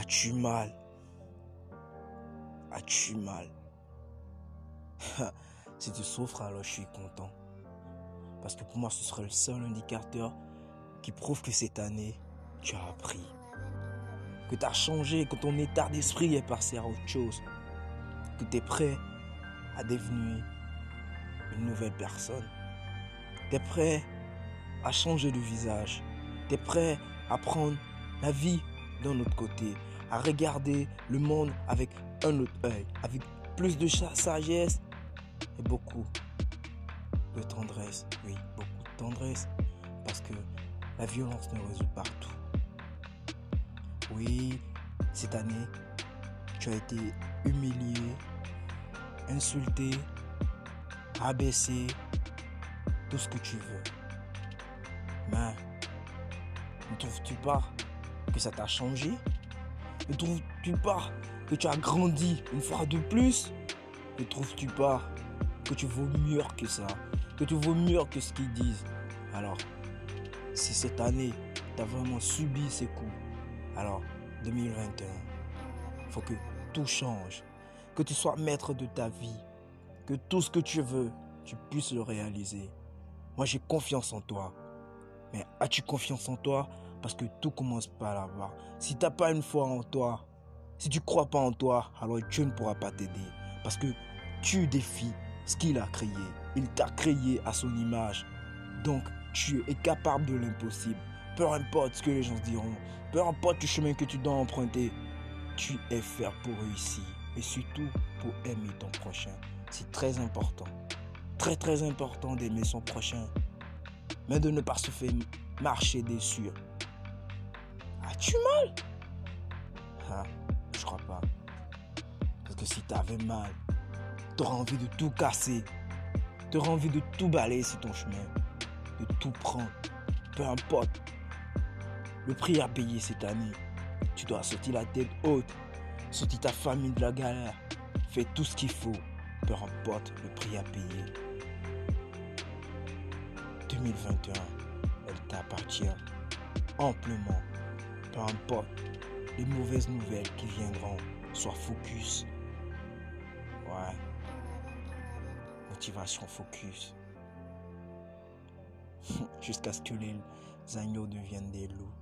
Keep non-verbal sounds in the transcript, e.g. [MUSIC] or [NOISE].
As-tu mal? As-tu mal? [LAUGHS] Si tu souffres, alors je suis content. Parce que pour moi, ce serait le seul indicateur qui prouve que cette année, tu as appris. Que tu as changé, que ton état d'esprit est passé à autre chose. Que tu es prêt à devenir une nouvelle personne. Tu es prêt à changer de visage. Tu es prêt à prendre la vie d'un autre côté. À regarder le monde avec un autre œil. Avec plus de sagesse et beaucoup de tendresse. Oui, beaucoup de tendresse. Parce que la violence ne résout pas tout. Oui, cette année, tu as été humilié, insulté, abaissé, tout ce que tu veux. Mais ne trouves-tu pas que ça t'a changé? Ne trouves-tu pas que tu as grandi une fois de plus Ne trouves-tu pas que tu vaux mieux que ça Que tu vaux mieux que ce qu'ils disent Alors, si cette année, tu as vraiment subi ces coups, alors 2021, il faut que tout change. Que tu sois maître de ta vie. Que tout ce que tu veux, tu puisses le réaliser. Moi, j'ai confiance en toi. Mais as-tu confiance en toi? Parce que tout commence par là-bas. Si tu n'as pas une foi en toi, si tu ne crois pas en toi, alors Dieu ne pourra pas t'aider. Parce que tu défies ce qu'il a créé. Il t'a créé à son image. Donc, tu es capable de l'impossible. Peu importe ce que les gens diront, peu importe le chemin que tu dois emprunter, tu es fait pour réussir. Et surtout pour aimer ton prochain. C'est très important. Très très important d'aimer son prochain. Mais de ne pas se faire marcher dessus. As-tu mal? Ah, Je crois pas. Parce que si tu avais mal, tu auras envie de tout casser. Tu auras envie de tout balayer sur ton chemin de tout prendre, peu importe le prix à payer cette année. Tu dois sortir la tête haute, sortir ta famille de la galère, fais tout ce qu'il faut, peu importe le prix à payer. 2021, elle t'appartient amplement, peu importe les mauvaises nouvelles qui viendront, sois focus. Ouais. Motivation focus. [LAUGHS] jusqu'à ce que les agneaux deviennent des loups.